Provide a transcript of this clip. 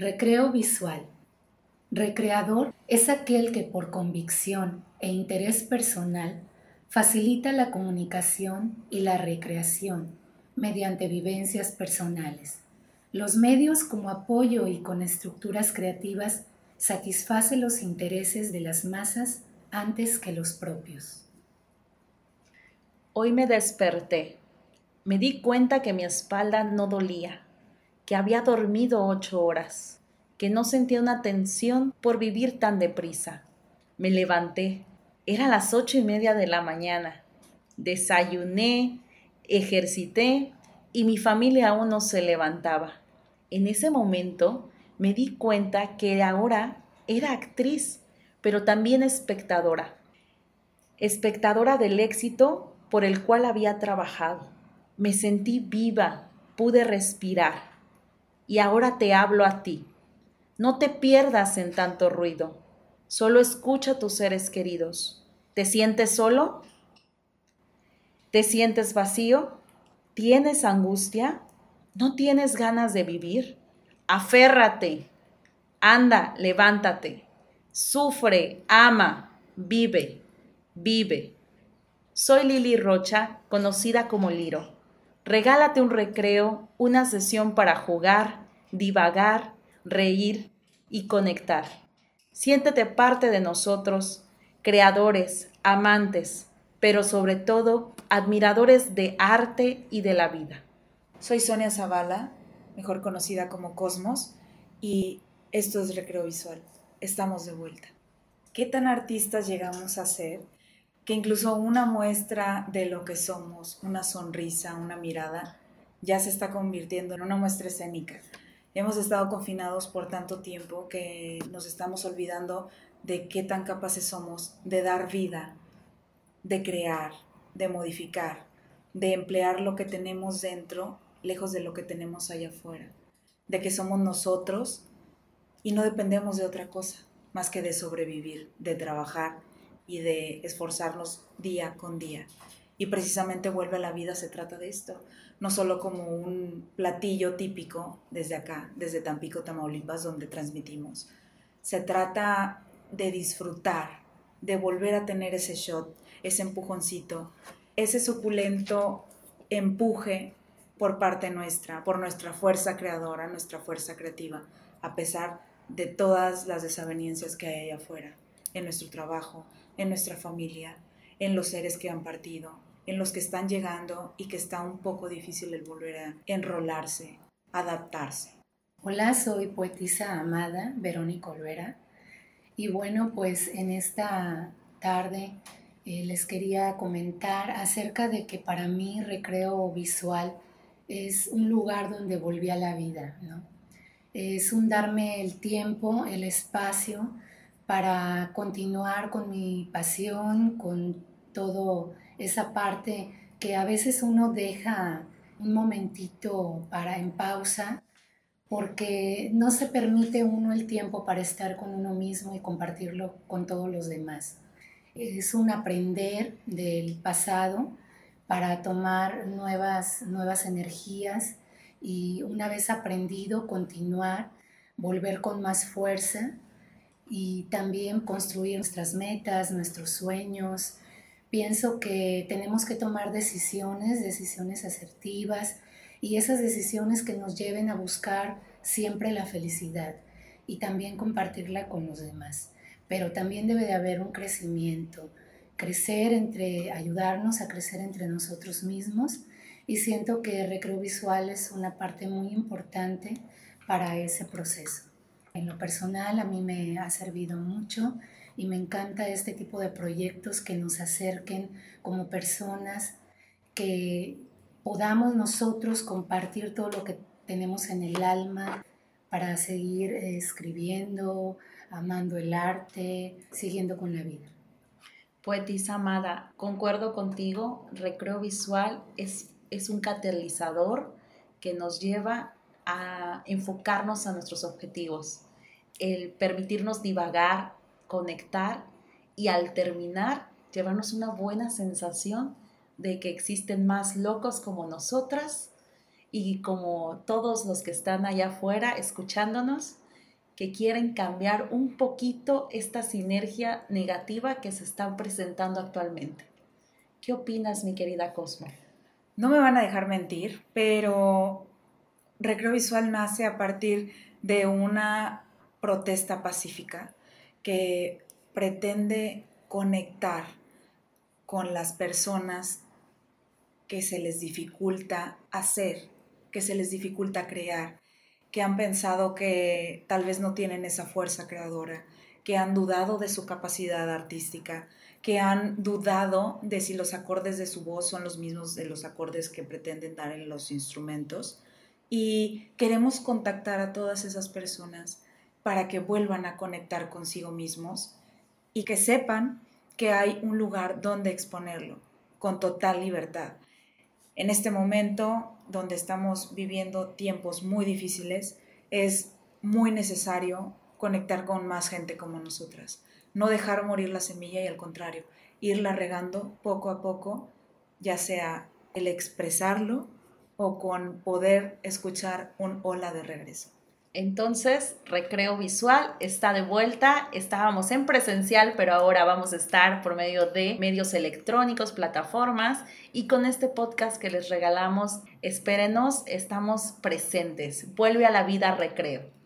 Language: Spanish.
Recreo visual. Recreador es aquel que por convicción e interés personal facilita la comunicación y la recreación mediante vivencias personales. Los medios como apoyo y con estructuras creativas satisface los intereses de las masas antes que los propios. Hoy me desperté. Me di cuenta que mi espalda no dolía, que había dormido ocho horas, que no sentía una tensión por vivir tan deprisa. Me levanté. Era las ocho y media de la mañana. Desayuné, ejercité y mi familia aún no se levantaba. En ese momento me di cuenta que ahora era actriz, pero también espectadora. Espectadora del éxito por el cual había trabajado. Me sentí viva, pude respirar. Y ahora te hablo a ti. No te pierdas en tanto ruido. Solo escucha a tus seres queridos. ¿Te sientes solo? ¿Te sientes vacío? ¿Tienes angustia? ¿No tienes ganas de vivir? Aférrate. Anda, levántate. Sufre, ama, vive, vive. Soy Lili Rocha, conocida como Liro. Regálate un recreo, una sesión para jugar, divagar, reír y conectar. Siéntete parte de nosotros, creadores, amantes, pero sobre todo admiradores de arte y de la vida. Soy Sonia Zavala, mejor conocida como Cosmos, y esto es Recreo Visual. Estamos de vuelta. ¿Qué tan artistas llegamos a ser que incluso una muestra de lo que somos, una sonrisa, una mirada, ya se está convirtiendo en una muestra escénica? Hemos estado confinados por tanto tiempo que nos estamos olvidando de qué tan capaces somos de dar vida, de crear, de modificar, de emplear lo que tenemos dentro lejos de lo que tenemos allá afuera, de que somos nosotros y no dependemos de otra cosa más que de sobrevivir, de trabajar y de esforzarnos día con día. Y precisamente vuelve a la vida se trata de esto, no solo como un platillo típico desde acá, desde Tampico, Tamaulipas, donde transmitimos. Se trata de disfrutar, de volver a tener ese shot, ese empujoncito, ese suculento empuje por parte nuestra, por nuestra fuerza creadora, nuestra fuerza creativa, a pesar de todas las desavenencias que hay allá afuera, en nuestro trabajo, en nuestra familia, en los seres que han partido, en los que están llegando y que está un poco difícil el volver a enrolarse, adaptarse. Hola, soy poetisa amada Verónica Olvera y bueno, pues en esta tarde eh, les quería comentar acerca de que para mí recreo visual es un lugar donde volví a la vida, ¿no? Es un darme el tiempo, el espacio para continuar con mi pasión, con todo esa parte que a veces uno deja un momentito para en pausa porque no se permite uno el tiempo para estar con uno mismo y compartirlo con todos los demás. Es un aprender del pasado, para tomar nuevas, nuevas energías y una vez aprendido continuar, volver con más fuerza y también construir nuestras metas, nuestros sueños. Pienso que tenemos que tomar decisiones, decisiones asertivas y esas decisiones que nos lleven a buscar siempre la felicidad y también compartirla con los demás. Pero también debe de haber un crecimiento, crecer entre, ayudarnos a crecer entre nosotros mismos y siento que recreo visual es una parte muy importante para ese proceso. En lo personal a mí me ha servido mucho y me encanta este tipo de proyectos que nos acerquen como personas, que podamos nosotros compartir todo lo que tenemos en el alma para seguir escribiendo, amando el arte, siguiendo con la vida. Poetisa amada, concuerdo contigo, recreo visual es, es un catalizador que nos lleva a enfocarnos a nuestros objetivos, el permitirnos divagar, conectar y al terminar llevarnos una buena sensación de que existen más locos como nosotras y como todos los que están allá afuera escuchándonos que quieren cambiar un poquito esta sinergia negativa que se está presentando actualmente. ¿Qué opinas, mi querida Cosmo? No me van a dejar mentir, pero Recreo Visual nace a partir de una protesta pacífica que pretende conectar con las personas que se les dificulta hacer, que se les dificulta crear, que han pensado que tal vez no tienen esa fuerza creadora, que han dudado de su capacidad artística, que han dudado de si los acordes de su voz son los mismos de los acordes que pretenden dar en los instrumentos. Y queremos contactar a todas esas personas para que vuelvan a conectar consigo mismos y que sepan que hay un lugar donde exponerlo con total libertad. En este momento, donde estamos viviendo tiempos muy difíciles, es muy necesario conectar con más gente como nosotras. No dejar morir la semilla y al contrario, irla regando poco a poco, ya sea el expresarlo o con poder escuchar un hola de regreso. Entonces, Recreo Visual está de vuelta. Estábamos en presencial, pero ahora vamos a estar por medio de medios electrónicos, plataformas. Y con este podcast que les regalamos, espérenos, estamos presentes. Vuelve a la vida Recreo.